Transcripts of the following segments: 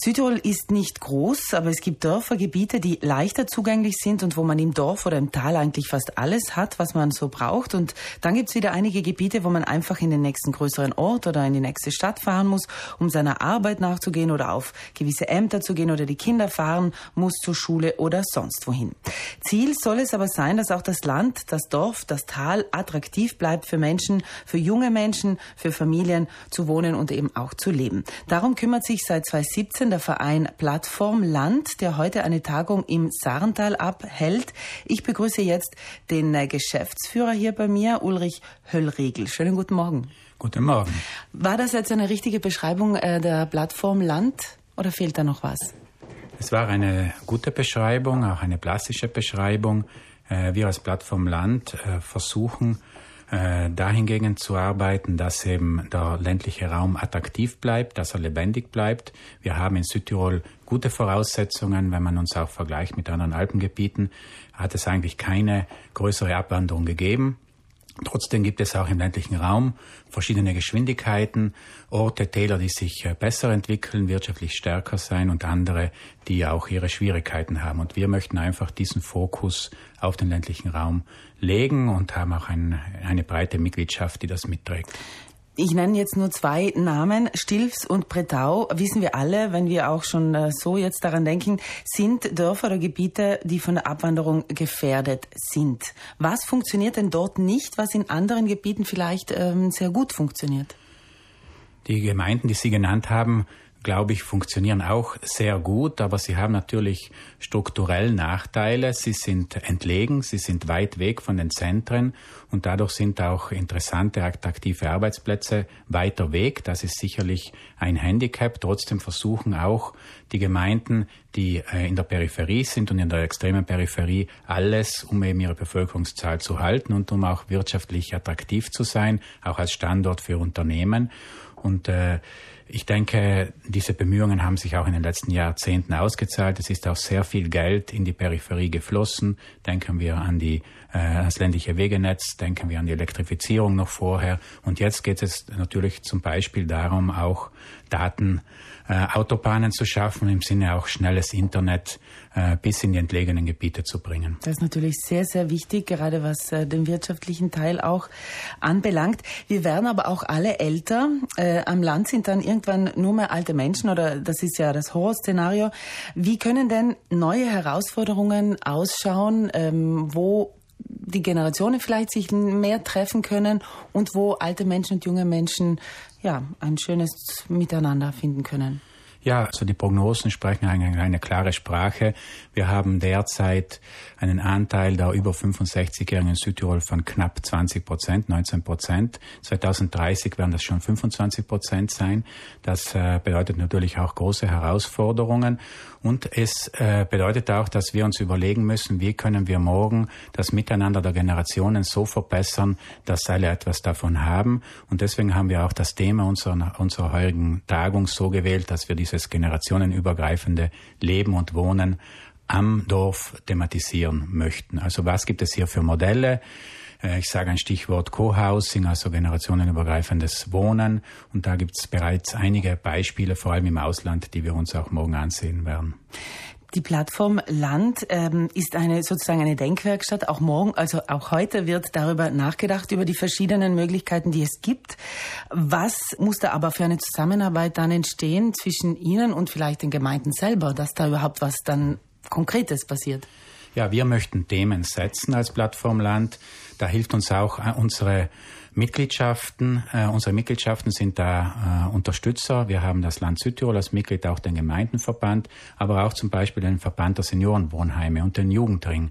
Südtirol ist nicht groß, aber es gibt Dörfer, Gebiete, die leichter zugänglich sind und wo man im Dorf oder im Tal eigentlich fast alles hat, was man so braucht. Und dann gibt es wieder einige Gebiete, wo man einfach in den nächsten größeren Ort oder in die nächste Stadt fahren muss, um seiner Arbeit nachzugehen oder auf gewisse Ämter zu gehen oder die Kinder fahren muss zur Schule oder sonst wohin. Ziel soll es aber sein, dass auch das Land, das Dorf, das Tal attraktiv bleibt für Menschen, für junge Menschen, für Familien zu wohnen und eben auch zu leben. Darum kümmert sich seit 2017 der Verein Plattform Land, der heute eine Tagung im Sarental abhält. Ich begrüße jetzt den äh, Geschäftsführer hier bei mir, Ulrich Höllriegel. Schönen guten Morgen. Guten Morgen. War das jetzt eine richtige Beschreibung äh, der Plattform Land oder fehlt da noch was? Es war eine gute Beschreibung, auch eine plastische Beschreibung. Äh, wir als Plattform Land versuchen, äh, dahingegen zu arbeiten, dass eben der ländliche Raum attraktiv bleibt, dass er lebendig bleibt. Wir haben in Südtirol gute Voraussetzungen, wenn man uns auch vergleicht mit anderen Alpengebieten, hat es eigentlich keine größere Abwanderung gegeben. Trotzdem gibt es auch im ländlichen Raum verschiedene Geschwindigkeiten, Orte, Täler, die sich äh, besser entwickeln, wirtschaftlich stärker sein und andere, die auch ihre Schwierigkeiten haben. Und wir möchten einfach diesen Fokus auf den ländlichen Raum legen und haben auch ein, eine breite Mitgliedschaft, die das mitträgt. Ich nenne jetzt nur zwei Namen. Stilfs und Bretau, wissen wir alle, wenn wir auch schon äh, so jetzt daran denken, sind Dörfer oder Gebiete, die von der Abwanderung gefährdet sind. Was funktioniert denn dort nicht, was in anderen Gebieten vielleicht ähm, sehr gut funktioniert? Die Gemeinden, die Sie genannt haben, glaube ich, funktionieren auch sehr gut, aber sie haben natürlich strukturell Nachteile. Sie sind entlegen, sie sind weit weg von den Zentren und dadurch sind auch interessante, attraktive Arbeitsplätze weiter weg. Das ist sicherlich ein Handicap. Trotzdem versuchen auch die Gemeinden, die äh, in der Peripherie sind und in der extremen Peripherie alles, um eben ihre Bevölkerungszahl zu halten und um auch wirtschaftlich attraktiv zu sein, auch als Standort für Unternehmen. Und äh, ich denke, diese Bemühungen haben sich auch in den letzten Jahrzehnten ausgezahlt. Es ist auch sehr viel Geld in die Peripherie geflossen. Denken wir an die, äh, das ländliche Wegenetz, denken wir an die Elektrifizierung noch vorher. Und jetzt geht es natürlich zum Beispiel darum, auch Daten, äh, Autobahnen zu schaffen, im Sinne auch schnelles Internet bis in die entlegenen Gebiete zu bringen. Das ist natürlich sehr, sehr wichtig, gerade was äh, den wirtschaftlichen Teil auch anbelangt. Wir werden aber auch alle älter. Äh, am Land sind dann irgendwann nur mehr alte Menschen oder das ist ja das Horrorszenario. Wie können denn neue Herausforderungen ausschauen, ähm, wo die Generationen vielleicht sich mehr treffen können und wo alte Menschen und junge Menschen ja ein schönes Miteinander finden können. Ja, also die Prognosen sprechen eine, eine klare Sprache. Wir haben derzeit einen Anteil der über 65-Jährigen in Südtirol von knapp 20 Prozent, 19 Prozent. 2030 werden das schon 25 Prozent sein. Das äh, bedeutet natürlich auch große Herausforderungen. Und es äh, bedeutet auch, dass wir uns überlegen müssen, wie können wir morgen das Miteinander der Generationen so verbessern, dass alle etwas davon haben. Und deswegen haben wir auch das Thema unserer, unserer heutigen Tagung so gewählt, dass wir dieses generationenübergreifende Leben und Wohnen am Dorf thematisieren möchten. Also was gibt es hier für Modelle? Äh, ich sage ein Stichwort Co-Housing, also generationenübergreifendes Wohnen. Und da gibt es bereits einige Beispiele, vor allem im Ausland, die wir uns auch morgen ansehen werden. Die Plattform Land ähm, ist eine sozusagen eine Denkwerkstatt. Auch morgen, also auch heute wird darüber nachgedacht über die verschiedenen Möglichkeiten, die es gibt. Was muss da aber für eine Zusammenarbeit dann entstehen zwischen Ihnen und vielleicht den Gemeinden selber, dass da überhaupt was dann Konkretes passiert? Ja, wir möchten Themen setzen als Plattformland. Da hilft uns auch äh, unsere Mitgliedschaften. Äh, unsere Mitgliedschaften sind da äh, Unterstützer. Wir haben das Land Südtirol als Mitglied, auch den Gemeindenverband, aber auch zum Beispiel den Verband der Seniorenwohnheime und den Jugendring.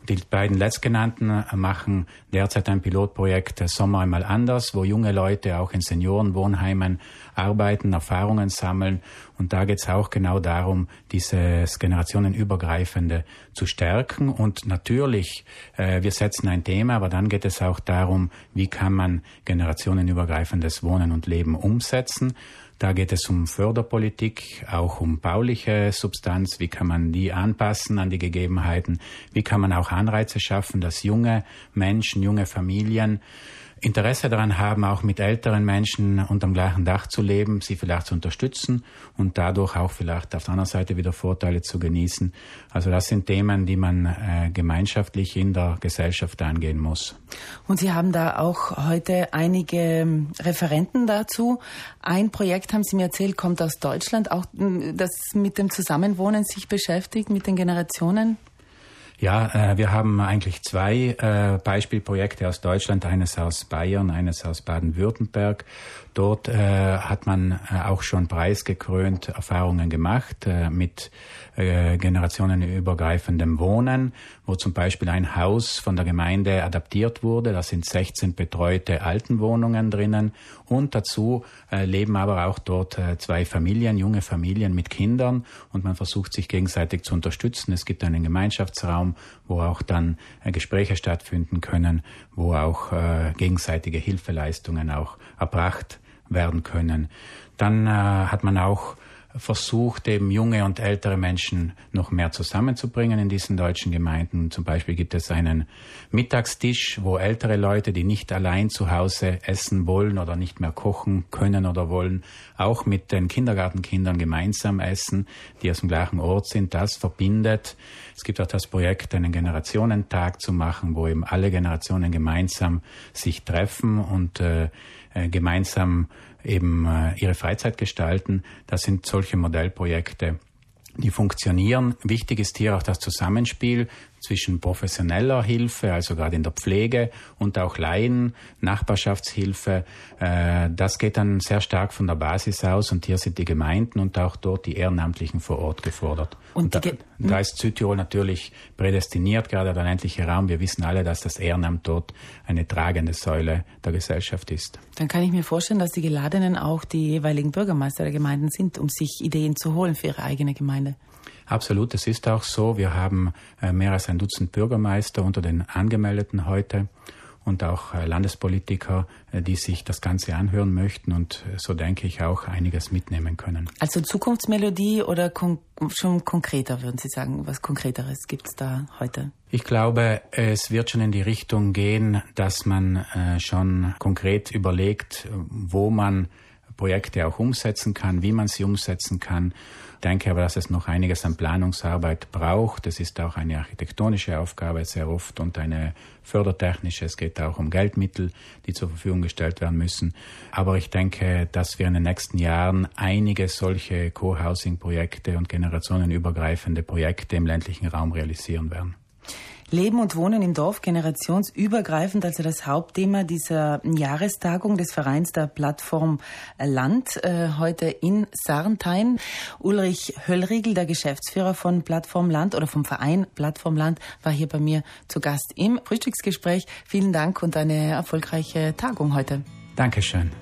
Und die beiden letztgenannten äh, machen derzeit ein Pilotprojekt äh, Sommer einmal anders, wo junge Leute auch in Seniorenwohnheimen arbeiten, Erfahrungen sammeln. Und da geht es auch genau darum, dieses generationenübergreifende zu stärken. Und natürlich, äh, wir setzen ein Thema, aber dann geht es auch darum, wie kann man generationenübergreifendes Wohnen und Leben umsetzen. Da geht es um Förderpolitik, auch um bauliche Substanz. Wie kann man die anpassen an die Gegebenheiten? Wie kann man auch Anreize schaffen, dass junge Menschen, junge Familien Interesse daran haben, auch mit älteren Menschen unterm gleichen Dach zu leben, sie vielleicht zu unterstützen und dadurch auch vielleicht auf der anderen Seite wieder Vorteile zu genießen. Also das sind Themen, die man äh, gemeinschaftlich in der Gesellschaft angehen muss. Und Sie haben da auch heute einige ähm, Referenten dazu. Ein Projekt, haben Sie mir erzählt, kommt aus Deutschland, auch das mit dem Zusammenwohnen sich beschäftigt, mit den Generationen. Ja, äh, wir haben eigentlich zwei äh, Beispielprojekte aus Deutschland, eines aus Bayern, eines aus Baden-Württemberg. Dort äh, hat man auch schon preisgekrönt Erfahrungen gemacht mit generationenübergreifendem Wohnen, wo zum Beispiel ein Haus von der Gemeinde adaptiert wurde. Da sind 16 betreute Altenwohnungen drinnen und dazu leben aber auch dort zwei Familien, junge Familien mit Kindern und man versucht sich gegenseitig zu unterstützen. Es gibt einen Gemeinschaftsraum, wo auch dann äh, Gespräche stattfinden können, wo auch äh, gegenseitige Hilfeleistungen auch erbracht werden können. Dann äh, hat man auch versucht, eben junge und ältere Menschen noch mehr zusammenzubringen in diesen deutschen Gemeinden. Zum Beispiel gibt es einen Mittagstisch, wo ältere Leute, die nicht allein zu Hause essen wollen oder nicht mehr kochen können oder wollen, auch mit den Kindergartenkindern gemeinsam essen, die aus dem gleichen Ort sind. Das verbindet. Es gibt auch das Projekt, einen Generationentag zu machen, wo eben alle Generationen gemeinsam sich treffen und äh, äh gemeinsam eben äh, ihre Freizeit gestalten. Das sind solche Modellprojekte, die funktionieren. Wichtig ist hier auch das Zusammenspiel zwischen professioneller Hilfe, also gerade in der Pflege und auch Laien, Nachbarschaftshilfe. Äh, das geht dann sehr stark von der Basis aus und hier sind die Gemeinden und auch dort die Ehrenamtlichen vor Ort gefordert. Und, und da, da, ist Südtirol natürlich prädestiniert, gerade der ländliche Raum. Wir wissen alle, dass das Ehrenamt dort eine tragende Säule der Gesellschaft ist. Dann kann ich mir vorstellen, dass die Geladenen auch die jeweiligen Bürgermeister der Gemeinden sind, um sich Ideen zu holen für ihre eigene Gemeinde. Absolut, es ist auch so. Wir haben äh, mehr als ein Dutzend Bürgermeister unter den Angemeldeten heute und auch äh, Landespolitiker, äh, die sich das Ganze anhören möchten und so denke ich auch einiges mitnehmen können. Also Zukunftsmelodie oder kon schon konkreter, würden Sie sagen? Was Konkreteres gibt es da heute? Ich glaube, es wird schon in die Richtung gehen, dass man schon konkret überlegt, wo man Projekte auch umsetzen kann, wie man sie umsetzen kann. Ich denke aber, dass es noch einiges an Planungsarbeit braucht. Es ist auch eine architektonische Aufgabe sehr oft und eine fördertechnische. Es geht auch um Geldmittel, die zur Verfügung gestellt werden müssen. Aber ich denke, dass wir in den nächsten Jahren einige solche Co-Housing-Projekte und generationenübergreifende Projekte im ländlichen Raum realisieren werden. Leben und Wohnen im Dorf generationsübergreifend, also das Hauptthema dieser Jahrestagung des Vereins der Plattform Land, äh, heute in Sarntein. Ulrich Höllriegel, der Geschäftsführer von Plattform Land oder vom Verein Plattform Land, war hier bei mir zu Gast im Frühstücksgespräch. Vielen Dank und eine erfolgreiche Tagung heute. Dankeschön.